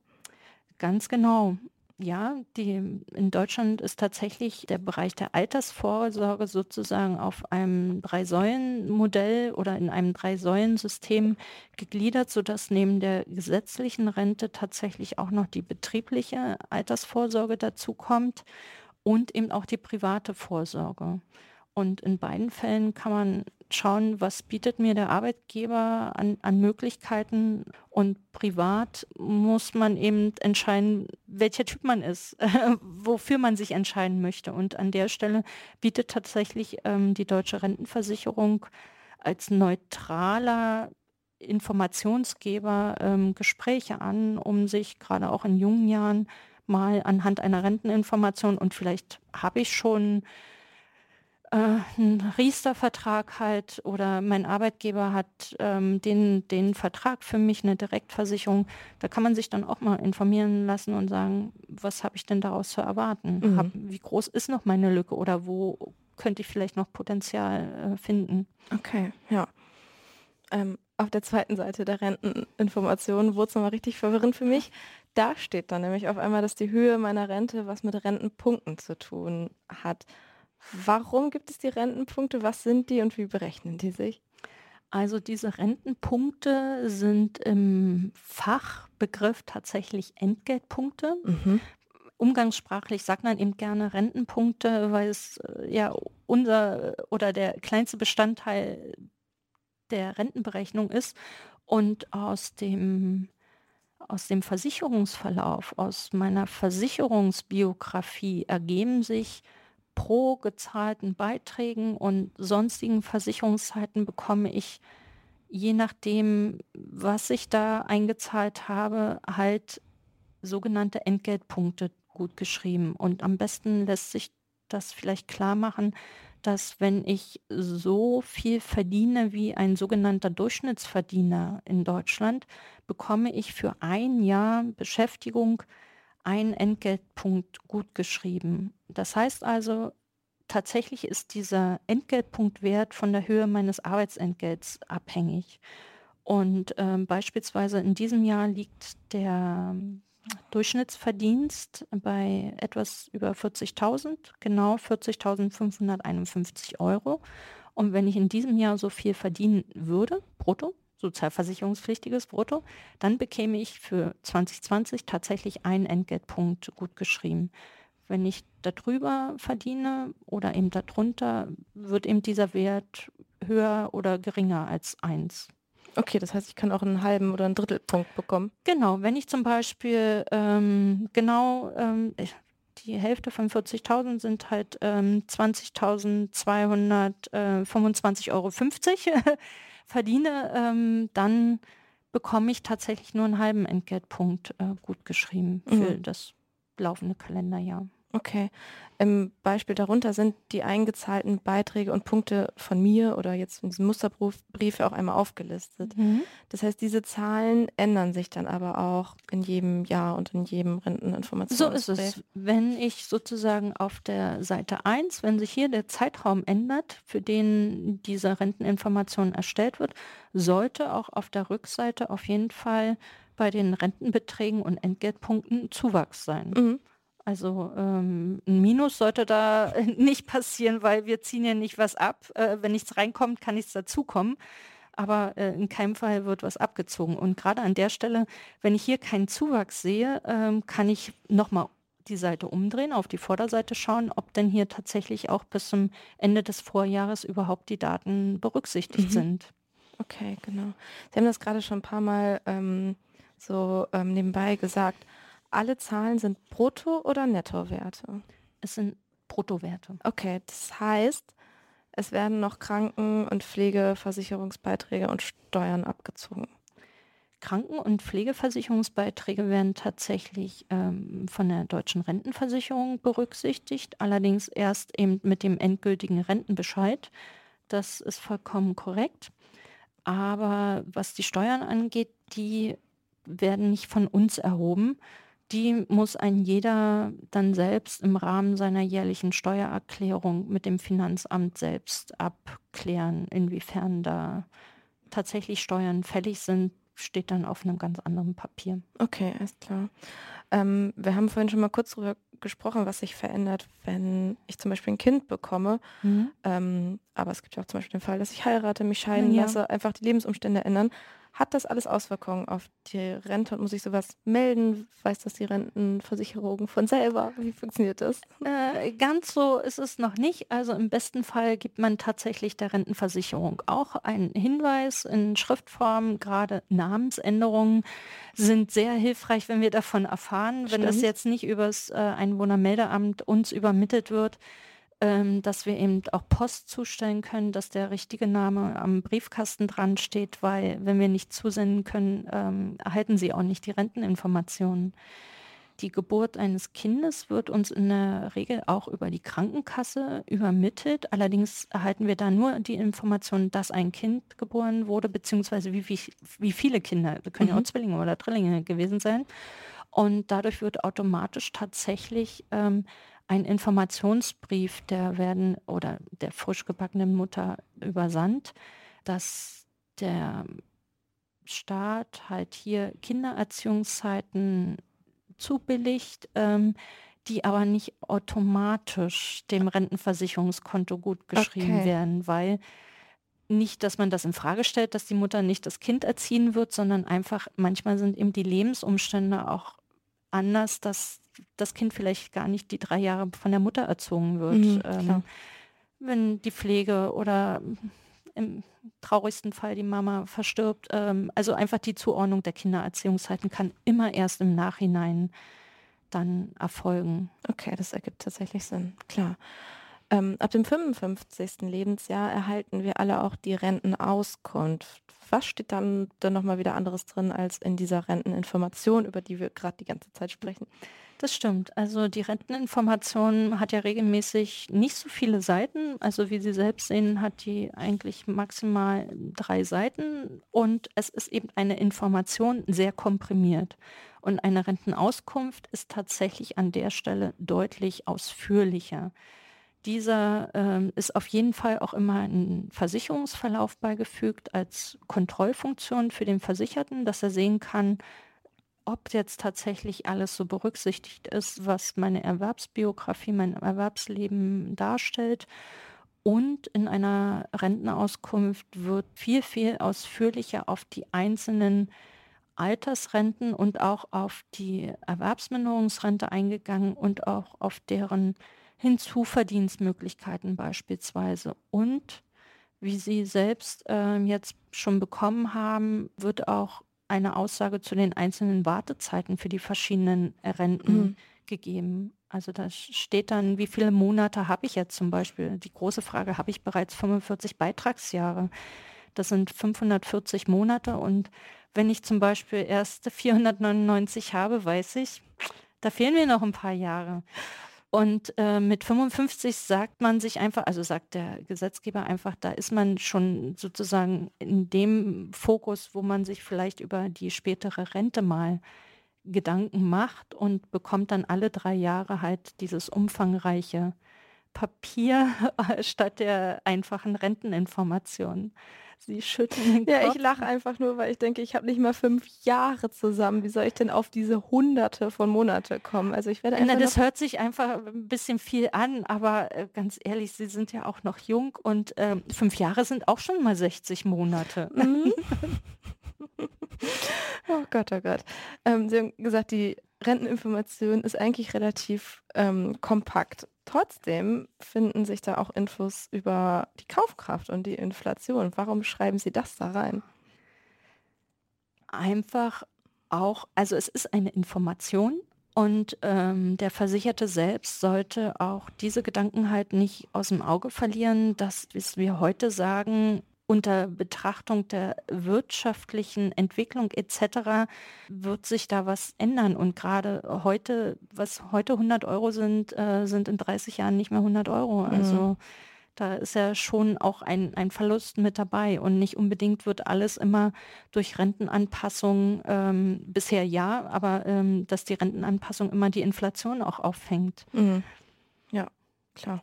Ganz genau. Ja, die, in Deutschland ist tatsächlich der Bereich der Altersvorsorge sozusagen auf einem Drei-Säulen-Modell oder in einem Drei-Säulen-System gegliedert, sodass neben der gesetzlichen Rente tatsächlich auch noch die betriebliche Altersvorsorge dazu kommt und eben auch die private Vorsorge. Und in beiden Fällen kann man schauen, was bietet mir der Arbeitgeber an, an Möglichkeiten und privat muss man eben entscheiden, welcher Typ man ist, wofür man sich entscheiden möchte. Und an der Stelle bietet tatsächlich ähm, die deutsche Rentenversicherung als neutraler Informationsgeber ähm, Gespräche an, um sich gerade auch in jungen Jahren mal anhand einer Renteninformation und vielleicht habe ich schon äh, einen Riester-Vertrag halt oder mein Arbeitgeber hat ähm, den, den Vertrag für mich, eine Direktversicherung, da kann man sich dann auch mal informieren lassen und sagen, was habe ich denn daraus zu erwarten? Mhm. Hab, wie groß ist noch meine Lücke oder wo könnte ich vielleicht noch Potenzial äh, finden? Okay, ja. Ähm, auf der zweiten Seite der Renteninformation wurde es nochmal richtig verwirrend für mich. Da steht dann nämlich auf einmal, dass die Höhe meiner Rente was mit Rentenpunkten zu tun hat. Warum gibt es die Rentenpunkte? Was sind die und wie berechnen die sich? Also diese Rentenpunkte sind im Fachbegriff tatsächlich Entgeltpunkte. Mhm. Umgangssprachlich sagt man eben gerne Rentenpunkte, weil es äh, ja unser oder der kleinste Bestandteil der Rentenberechnung ist. Und aus dem, aus dem Versicherungsverlauf, aus meiner Versicherungsbiografie ergeben sich pro gezahlten Beiträgen und sonstigen Versicherungszeiten bekomme ich, je nachdem, was ich da eingezahlt habe, halt sogenannte Entgeltpunkte gut geschrieben. Und am besten lässt sich das vielleicht klar machen, dass wenn ich so viel verdiene wie ein sogenannter Durchschnittsverdiener in Deutschland, bekomme ich für ein Jahr Beschäftigung einen Entgeltpunkt gut geschrieben. Das heißt also, tatsächlich ist dieser Entgeltpunktwert von der Höhe meines Arbeitsentgelts abhängig. Und ähm, beispielsweise in diesem Jahr liegt der Durchschnittsverdienst bei etwas über 40.000, genau 40.551 Euro. Und wenn ich in diesem Jahr so viel verdienen würde, brutto, sozialversicherungspflichtiges Brutto, dann bekäme ich für 2020 tatsächlich einen Entgeltpunkt gut geschrieben. Wenn ich darüber verdiene oder eben darunter, wird eben dieser Wert höher oder geringer als eins. Okay, das heißt, ich kann auch einen halben oder einen Drittelpunkt bekommen. Genau, wenn ich zum Beispiel ähm, genau ähm, die Hälfte von 40.000 sind halt ähm, 20.225,50 äh, Euro verdiene, ähm, dann bekomme ich tatsächlich nur einen halben Entgeltpunkt äh, gut geschrieben für mhm. das laufende Kalenderjahr. Okay. Im Beispiel darunter sind die eingezahlten Beiträge und Punkte von mir oder jetzt in diesem Musterbrief auch einmal aufgelistet. Mhm. Das heißt, diese Zahlen ändern sich dann aber auch in jedem Jahr und in jedem Renteninformationsbrief. So ist es. Wenn ich sozusagen auf der Seite 1, wenn sich hier der Zeitraum ändert, für den diese Renteninformation erstellt wird, sollte auch auf der Rückseite auf jeden Fall bei den Rentenbeträgen und Entgeltpunkten Zuwachs sein. Mhm. Also ähm, ein Minus sollte da nicht passieren, weil wir ziehen ja nicht was ab. Äh, wenn nichts reinkommt, kann nichts dazukommen. Aber äh, in keinem Fall wird was abgezogen. Und gerade an der Stelle, wenn ich hier keinen Zuwachs sehe, ähm, kann ich nochmal die Seite umdrehen, auf die Vorderseite schauen, ob denn hier tatsächlich auch bis zum Ende des Vorjahres überhaupt die Daten berücksichtigt mhm. sind. Okay, genau. Sie haben das gerade schon ein paar Mal ähm, so ähm, nebenbei gesagt, alle Zahlen sind Brutto- oder Nettowerte? Es sind Bruttowerte. Okay, das heißt, es werden noch Kranken- und Pflegeversicherungsbeiträge und Steuern abgezogen. Kranken- und Pflegeversicherungsbeiträge werden tatsächlich ähm, von der deutschen Rentenversicherung berücksichtigt, allerdings erst eben mit dem endgültigen Rentenbescheid. Das ist vollkommen korrekt. Aber was die Steuern angeht, die werden nicht von uns erhoben. Die muss ein jeder dann selbst im Rahmen seiner jährlichen Steuererklärung mit dem Finanzamt selbst abklären, inwiefern da tatsächlich Steuern fällig sind, steht dann auf einem ganz anderen Papier. Okay, ist klar. Ähm, wir haben vorhin schon mal kurz darüber gesprochen, was sich verändert, wenn ich zum Beispiel ein Kind bekomme. Mhm. Ähm, aber es gibt ja auch zum Beispiel den Fall, dass ich heirate, mich scheiden ja. lasse, einfach die Lebensumstände ändern. Hat das alles Auswirkungen auf die Rente und muss ich sowas melden? Weiß das die Rentenversicherung von selber? Wie funktioniert das? Äh, ganz so ist es noch nicht. Also im besten Fall gibt man tatsächlich der Rentenversicherung auch einen Hinweis in Schriftform. Gerade Namensänderungen sind sehr hilfreich, wenn wir davon erfahren. Stimmt. Wenn das jetzt nicht übers äh, Einwohnermeldeamt uns übermittelt wird, ähm, dass wir eben auch Post zustellen können, dass der richtige Name am Briefkasten dran steht, weil wenn wir nicht zusenden können, ähm, erhalten sie auch nicht die Renteninformationen. Die Geburt eines Kindes wird uns in der Regel auch über die Krankenkasse übermittelt. Allerdings erhalten wir da nur die Information, dass ein Kind geboren wurde, beziehungsweise wie, wie, wie viele Kinder, das können mhm. ja auch mhm. Zwillinge oder Drillinge gewesen sein. Und dadurch wird automatisch tatsächlich ähm, ein Informationsbrief der werden oder der frisch gebackenen Mutter übersandt, dass der Staat halt hier Kindererziehungszeiten zubilligt, ähm, die aber nicht automatisch dem Rentenversicherungskonto gut geschrieben okay. werden, weil nicht, dass man das in Frage stellt, dass die Mutter nicht das Kind erziehen wird, sondern einfach manchmal sind eben die Lebensumstände auch anders, dass das Kind vielleicht gar nicht die drei Jahre von der Mutter erzogen wird. Mhm, ähm, wenn die Pflege oder im traurigsten Fall die Mama verstirbt. Ähm, also einfach die Zuordnung der Kindererziehungszeiten kann immer erst im Nachhinein dann erfolgen. Okay, das ergibt tatsächlich Sinn, klar. Ähm, ab dem 55. Lebensjahr erhalten wir alle auch die Rentenauskunft. Was steht dann, dann nochmal wieder anderes drin als in dieser Renteninformation, über die wir gerade die ganze Zeit sprechen? Das stimmt. Also die Renteninformation hat ja regelmäßig nicht so viele Seiten. Also wie Sie selbst sehen, hat die eigentlich maximal drei Seiten und es ist eben eine Information sehr komprimiert. Und eine Rentenauskunft ist tatsächlich an der Stelle deutlich ausführlicher. Dieser ähm, ist auf jeden Fall auch immer ein Versicherungsverlauf beigefügt als Kontrollfunktion für den Versicherten, dass er sehen kann, ob jetzt tatsächlich alles so berücksichtigt ist, was meine Erwerbsbiografie, mein Erwerbsleben darstellt. Und in einer Rentenauskunft wird viel, viel ausführlicher auf die einzelnen Altersrenten und auch auf die Erwerbsminderungsrente eingegangen und auch auf deren Hinzuverdienstmöglichkeiten beispielsweise. Und wie Sie selbst äh, jetzt schon bekommen haben, wird auch eine Aussage zu den einzelnen Wartezeiten für die verschiedenen Renten mhm. gegeben. Also da steht dann, wie viele Monate habe ich jetzt zum Beispiel. Die große Frage, habe ich bereits 45 Beitragsjahre? Das sind 540 Monate und wenn ich zum Beispiel erst 499 habe, weiß ich, da fehlen mir noch ein paar Jahre. Und äh, mit 55 sagt man sich einfach, also sagt der Gesetzgeber einfach, da ist man schon sozusagen in dem Fokus, wo man sich vielleicht über die spätere Rente mal Gedanken macht und bekommt dann alle drei Jahre halt dieses umfangreiche Papier statt der einfachen Renteninformation. Sie schütteln den Ja, Kopf. ich lache einfach nur, weil ich denke, ich habe nicht mal fünf Jahre zusammen. Wie soll ich denn auf diese Hunderte von Monate kommen? Also ich werde einfach. Na, das hört sich einfach ein bisschen viel an, aber äh, ganz ehrlich, Sie sind ja auch noch jung und äh, fünf Jahre sind auch schon mal 60 Monate. Mhm. oh Gott, oh Gott. Ähm, Sie haben gesagt, die Renteninformation ist eigentlich relativ ähm, kompakt. Trotzdem finden sich da auch Infos über die Kaufkraft und die Inflation. Warum schreiben Sie das da rein? Einfach, auch, also es ist eine Information und ähm, der Versicherte selbst sollte auch diese Gedanken halt nicht aus dem Auge verlieren, dass, wir heute sagen, unter Betrachtung der wirtschaftlichen Entwicklung etc. wird sich da was ändern. Und gerade heute, was heute 100 Euro sind, äh, sind in 30 Jahren nicht mehr 100 Euro. Also mhm. Da ist ja schon auch ein, ein Verlust mit dabei und nicht unbedingt wird alles immer durch Rentenanpassung, ähm, bisher ja, aber ähm, dass die Rentenanpassung immer die Inflation auch auffängt. Mhm. Ja, klar.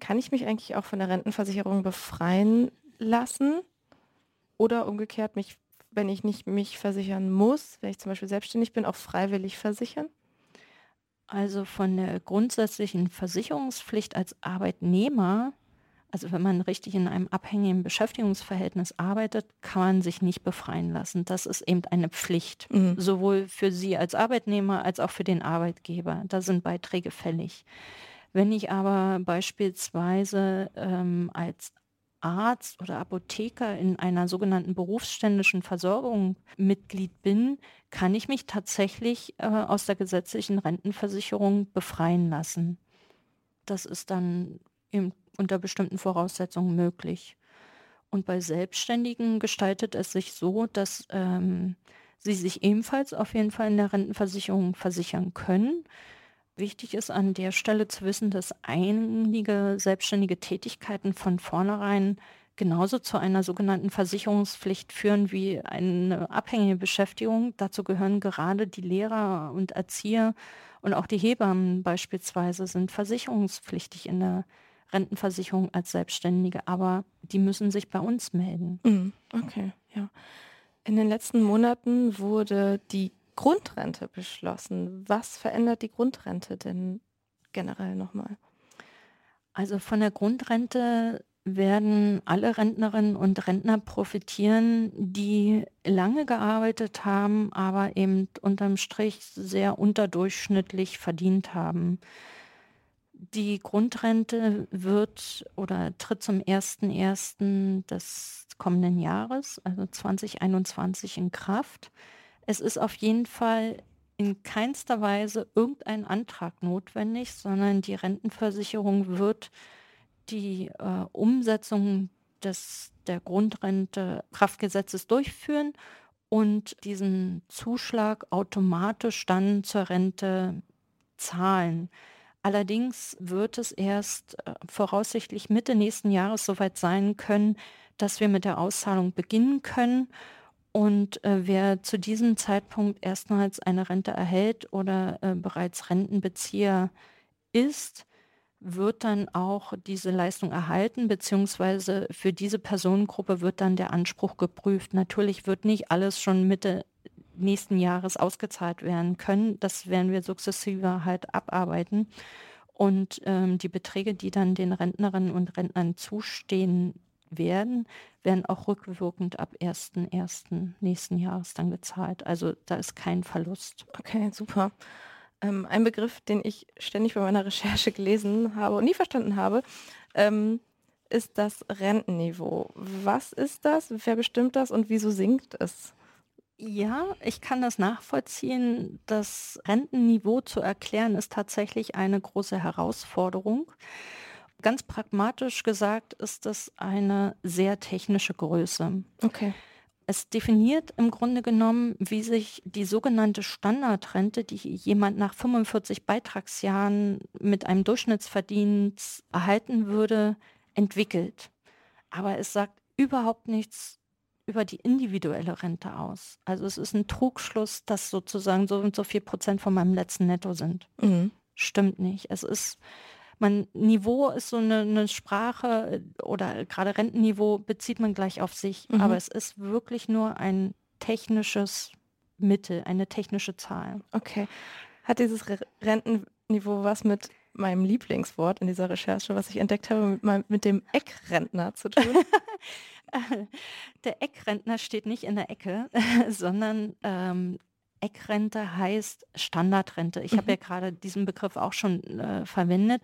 Kann ich mich eigentlich auch von der Rentenversicherung befreien lassen oder umgekehrt mich, wenn ich nicht mich versichern muss, wenn ich zum Beispiel selbstständig bin, auch freiwillig versichern? Also von der grundsätzlichen Versicherungspflicht als Arbeitnehmer, also wenn man richtig in einem abhängigen Beschäftigungsverhältnis arbeitet, kann man sich nicht befreien lassen. Das ist eben eine Pflicht, mhm. sowohl für Sie als Arbeitnehmer als auch für den Arbeitgeber. Da sind Beiträge fällig. Wenn ich aber beispielsweise ähm, als Arzt oder Apotheker in einer sogenannten berufsständischen Versorgung Mitglied bin, kann ich mich tatsächlich äh, aus der gesetzlichen Rentenversicherung befreien lassen. Das ist dann unter bestimmten Voraussetzungen möglich. Und bei Selbstständigen gestaltet es sich so, dass ähm, sie sich ebenfalls auf jeden Fall in der Rentenversicherung versichern können. Wichtig ist an der Stelle zu wissen, dass einige selbstständige Tätigkeiten von vornherein genauso zu einer sogenannten Versicherungspflicht führen wie eine abhängige Beschäftigung. Dazu gehören gerade die Lehrer und Erzieher und auch die Hebammen beispielsweise sind versicherungspflichtig in der Rentenversicherung als Selbstständige, aber die müssen sich bei uns melden. Mhm. Okay, ja. In den letzten Monaten wurde die Grundrente beschlossen. Was verändert die Grundrente denn generell nochmal? Also von der Grundrente werden alle Rentnerinnen und Rentner profitieren, die lange gearbeitet haben, aber eben unterm Strich sehr unterdurchschnittlich verdient haben. Die Grundrente wird oder tritt zum 01.01. des kommenden Jahres, also 2021, in Kraft. Es ist auf jeden Fall in keinster Weise irgendein Antrag notwendig, sondern die Rentenversicherung wird die äh, Umsetzung des, der Grundrente Kraftgesetzes durchführen und diesen Zuschlag automatisch dann zur Rente zahlen. Allerdings wird es erst äh, voraussichtlich Mitte nächsten Jahres soweit sein können, dass wir mit der Auszahlung beginnen können. Und äh, wer zu diesem Zeitpunkt erstmals eine Rente erhält oder äh, bereits Rentenbezieher ist, wird dann auch diese Leistung erhalten, beziehungsweise für diese Personengruppe wird dann der Anspruch geprüft. Natürlich wird nicht alles schon Mitte nächsten Jahres ausgezahlt werden können. Das werden wir sukzessive halt abarbeiten. Und ähm, die Beträge, die dann den Rentnerinnen und Rentnern zustehen werden, werden auch rückwirkend ab 1.1. nächsten Jahres dann gezahlt. Also da ist kein Verlust. Okay, super. Ähm, ein Begriff, den ich ständig bei meiner Recherche gelesen habe und nie verstanden habe, ähm, ist das Rentenniveau. Was ist das? Wer bestimmt das und wieso sinkt es? Ja, ich kann das nachvollziehen. Das Rentenniveau zu erklären ist tatsächlich eine große Herausforderung. Ganz pragmatisch gesagt ist das eine sehr technische Größe. Okay. Es definiert im Grunde genommen, wie sich die sogenannte Standardrente, die jemand nach 45 Beitragsjahren mit einem Durchschnittsverdienst erhalten würde, entwickelt. Aber es sagt überhaupt nichts über die individuelle Rente aus. Also es ist ein Trugschluss, dass sozusagen so und so viel Prozent von meinem letzten Netto sind. Mhm. Stimmt nicht. Es ist man Niveau ist so eine, eine Sprache oder gerade Rentenniveau bezieht man gleich auf sich, mhm. aber es ist wirklich nur ein technisches Mittel, eine technische Zahl. Okay. Hat dieses Rentenniveau was mit meinem Lieblingswort in dieser Recherche, was ich entdeckt habe, mit, meinem, mit dem Eckrentner zu tun? der Eckrentner steht nicht in der Ecke, sondern ähm, Eckrente heißt Standardrente. Ich mhm. habe ja gerade diesen Begriff auch schon äh, verwendet.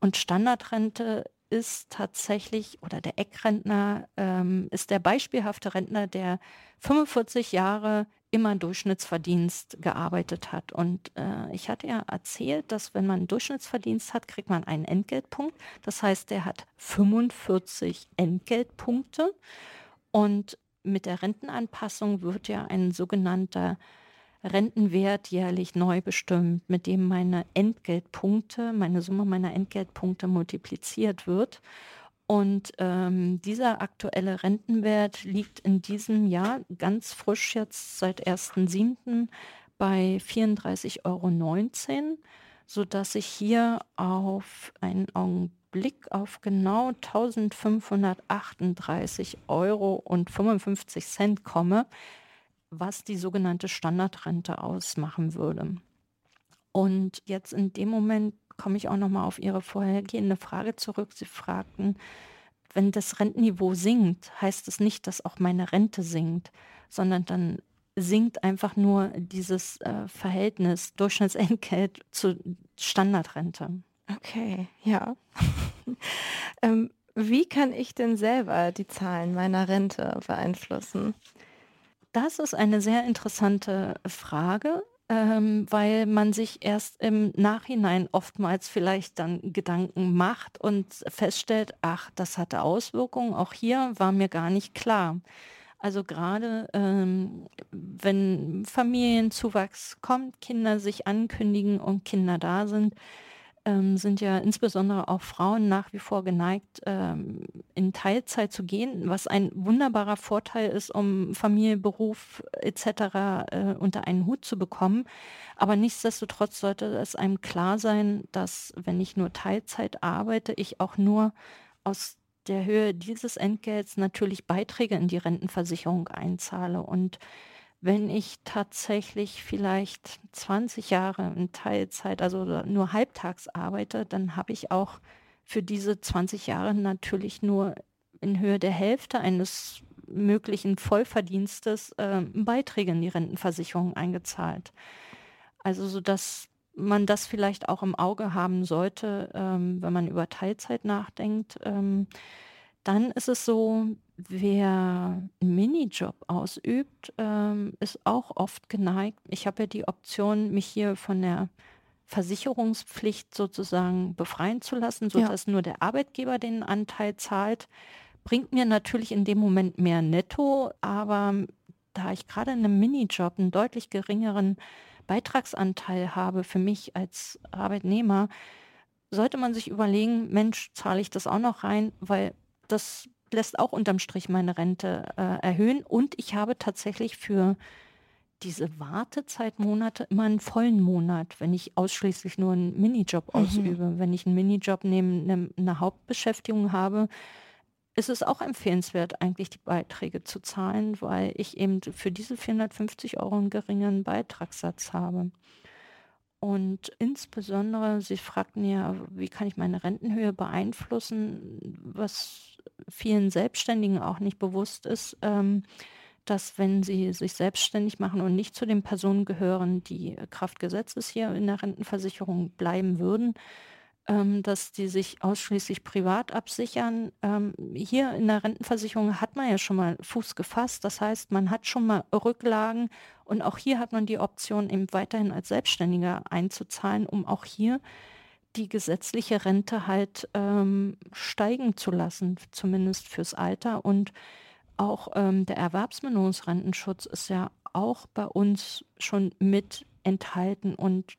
Und Standardrente ist tatsächlich, oder der Eckrentner ähm, ist der beispielhafte Rentner, der 45 Jahre immer Durchschnittsverdienst gearbeitet hat. Und äh, ich hatte ja erzählt, dass wenn man Durchschnittsverdienst hat, kriegt man einen Entgeltpunkt. Das heißt, der hat 45 Entgeltpunkte. Und mit der Rentenanpassung wird ja ein sogenannter Rentenwert jährlich neu bestimmt, mit dem meine Entgeltpunkte, meine Summe meiner Entgeltpunkte multipliziert wird. Und ähm, dieser aktuelle Rentenwert liegt in diesem Jahr ganz frisch jetzt seit 1.7. bei 34,19 Euro, sodass ich hier auf einen Augenblick auf genau 1538 Euro und 55 Cent komme, was die sogenannte Standardrente ausmachen würde. Und jetzt in dem Moment komme ich auch nochmal auf Ihre vorhergehende Frage zurück. Sie fragten, wenn das Rentenniveau sinkt, heißt es nicht, dass auch meine Rente sinkt, sondern dann sinkt einfach nur dieses äh, Verhältnis Durchschnittsentgelt zu Standardrente. Okay, ja. ähm, wie kann ich denn selber die Zahlen meiner Rente beeinflussen? Das ist eine sehr interessante Frage ähm, weil man sich erst im Nachhinein oftmals vielleicht dann Gedanken macht und feststellt, ach, das hatte Auswirkungen. Auch hier war mir gar nicht klar. Also gerade ähm, wenn Familienzuwachs kommt, Kinder sich ankündigen und Kinder da sind, ähm, sind ja insbesondere auch Frauen nach wie vor geneigt, ähm, in Teilzeit zu gehen, was ein wunderbarer Vorteil ist, um Familie, Beruf etc. Äh, unter einen Hut zu bekommen. Aber nichtsdestotrotz sollte es einem klar sein, dass wenn ich nur Teilzeit arbeite, ich auch nur aus der Höhe dieses Entgelts natürlich Beiträge in die Rentenversicherung einzahle und wenn ich tatsächlich vielleicht 20 Jahre in Teilzeit, also nur halbtags arbeite, dann habe ich auch für diese 20 Jahre natürlich nur in Höhe der Hälfte eines möglichen Vollverdienstes äh, Beiträge in die Rentenversicherung eingezahlt. Also so dass man das vielleicht auch im Auge haben sollte, ähm, wenn man über Teilzeit nachdenkt. Ähm, dann ist es so, wer einen Minijob ausübt, ähm, ist auch oft geneigt. Ich habe ja die Option, mich hier von der Versicherungspflicht sozusagen befreien zu lassen, sodass ja. nur der Arbeitgeber den Anteil zahlt. Bringt mir natürlich in dem Moment mehr Netto, aber da ich gerade in einem Minijob einen deutlich geringeren Beitragsanteil habe für mich als Arbeitnehmer, sollte man sich überlegen, Mensch, zahle ich das auch noch rein, weil das lässt auch unterm Strich meine Rente äh, erhöhen. Und ich habe tatsächlich für diese Wartezeitmonate immer einen vollen Monat, wenn ich ausschließlich nur einen Minijob mhm. ausübe. Wenn ich einen Minijob neben eine, eine Hauptbeschäftigung habe, ist es auch empfehlenswert, eigentlich die Beiträge zu zahlen, weil ich eben für diese 450 Euro einen geringen Beitragssatz habe. Und insbesondere, Sie fragten ja, wie kann ich meine Rentenhöhe beeinflussen, was vielen Selbstständigen auch nicht bewusst ist, ähm, dass wenn sie sich selbstständig machen und nicht zu den Personen gehören, die Kraftgesetzes hier in der Rentenversicherung bleiben würden, ähm, dass die sich ausschließlich privat absichern. Ähm, hier in der Rentenversicherung hat man ja schon mal Fuß gefasst. Das heißt, man hat schon mal Rücklagen und auch hier hat man die Option, eben weiterhin als Selbstständiger einzuzahlen, um auch hier die gesetzliche Rente halt ähm, steigen zu lassen, zumindest fürs Alter. Und auch ähm, der Erwerbsminderungsrentenschutz ist ja auch bei uns schon mit enthalten und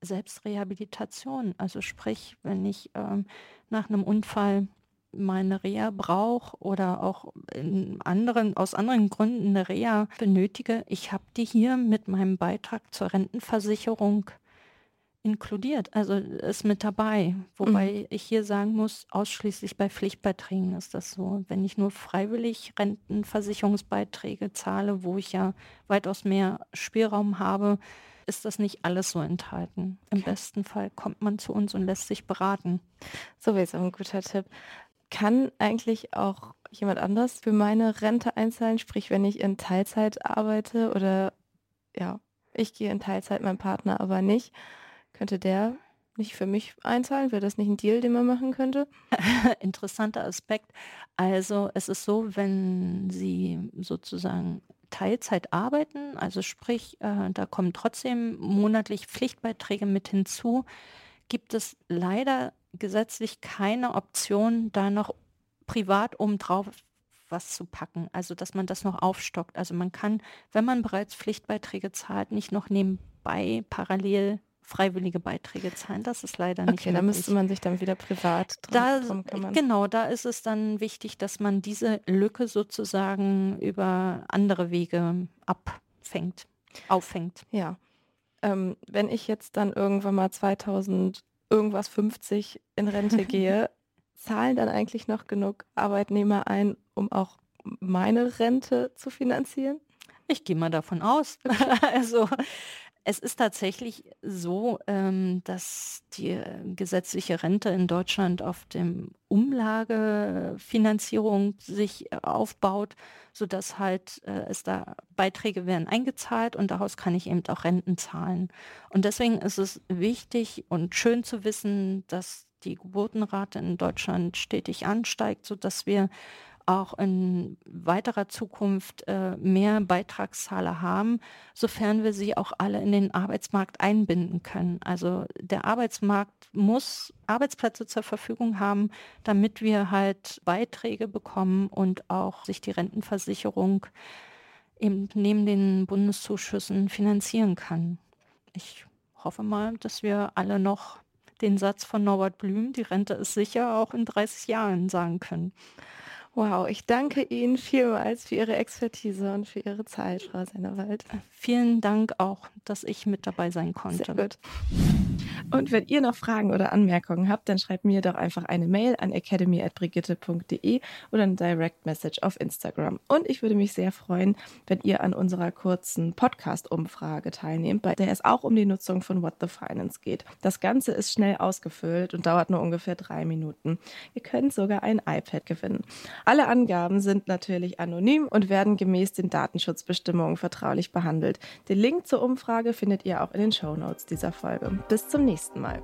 Selbstrehabilitation. Also sprich, wenn ich ähm, nach einem Unfall meine Reha brauche oder auch in anderen, aus anderen Gründen eine Reha benötige, ich habe die hier mit meinem Beitrag zur Rentenversicherung inkludiert, also ist mit dabei. Wobei mhm. ich hier sagen muss, ausschließlich bei Pflichtbeiträgen ist das so. Wenn ich nur freiwillig Rentenversicherungsbeiträge zahle, wo ich ja weitaus mehr Spielraum habe, ist das nicht alles so enthalten. Im okay. besten Fall kommt man zu uns und lässt sich beraten. Sowieso ein guter Tipp. Kann eigentlich auch jemand anders für meine Rente einzahlen? Sprich, wenn ich in Teilzeit arbeite oder ja, ich gehe in Teilzeit, mein Partner aber nicht, könnte der nicht für mich einzahlen? Wäre das nicht ein Deal, den man machen könnte? Interessanter Aspekt. Also es ist so, wenn Sie sozusagen Teilzeit arbeiten, also sprich, äh, da kommen trotzdem monatlich Pflichtbeiträge mit hinzu, gibt es leider gesetzlich keine Option, da noch privat obendrauf was zu packen, also dass man das noch aufstockt. Also man kann, wenn man bereits Pflichtbeiträge zahlt, nicht noch nebenbei parallel freiwillige Beiträge zahlen. Das ist leider nicht Okay, da müsste man sich dann wieder privat da, Genau, da ist es dann wichtig, dass man diese Lücke sozusagen über andere Wege abfängt, auffängt. Ja. Ähm, wenn ich jetzt dann irgendwann mal 2000 irgendwas 50 in Rente gehe, zahlen dann eigentlich noch genug Arbeitnehmer ein, um auch meine Rente zu finanzieren? Ich gehe mal davon aus. also es ist tatsächlich so, ähm, dass die äh, gesetzliche Rente in Deutschland auf dem Umlagefinanzierung sich äh, aufbaut, sodass halt äh, es da Beiträge werden eingezahlt und daraus kann ich eben auch Renten zahlen. Und deswegen ist es wichtig und schön zu wissen, dass die Geburtenrate in Deutschland stetig ansteigt, sodass wir auch in weiterer Zukunft äh, mehr Beitragszahler haben, sofern wir sie auch alle in den Arbeitsmarkt einbinden können. Also der Arbeitsmarkt muss Arbeitsplätze zur Verfügung haben, damit wir halt Beiträge bekommen und auch sich die Rentenversicherung eben neben den Bundeszuschüssen finanzieren kann. Ich hoffe mal, dass wir alle noch den Satz von Norbert Blüm, die Rente ist sicher, auch in 30 Jahren sagen können. Wow, ich danke Ihnen vielmals für Ihre Expertise und für Ihre Zeit, Frau Sennewald. Vielen Dank auch, dass ich mit dabei sein konnte. Sehr gut. Und wenn ihr noch Fragen oder Anmerkungen habt, dann schreibt mir doch einfach eine Mail an academy.brigitte.de oder eine Direct Message auf Instagram. Und ich würde mich sehr freuen, wenn ihr an unserer kurzen Podcast-Umfrage teilnehmt, bei der es auch um die Nutzung von What the Finance geht. Das Ganze ist schnell ausgefüllt und dauert nur ungefähr drei Minuten. Ihr könnt sogar ein iPad gewinnen. Alle Angaben sind natürlich anonym und werden gemäß den Datenschutzbestimmungen vertraulich behandelt. Den Link zur Umfrage findet ihr auch in den Show Notes dieser Folge. Bis zum nächsten Mal.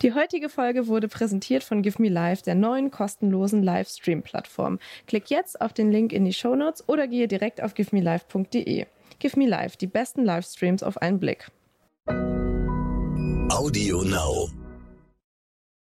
Die heutige Folge wurde präsentiert von Give Me Live, der neuen kostenlosen Livestream-Plattform. Klick jetzt auf den Link in die Show Notes oder gehe direkt auf givemelive.de. Give Me Live, die besten Livestreams auf einen Blick. Audio Now.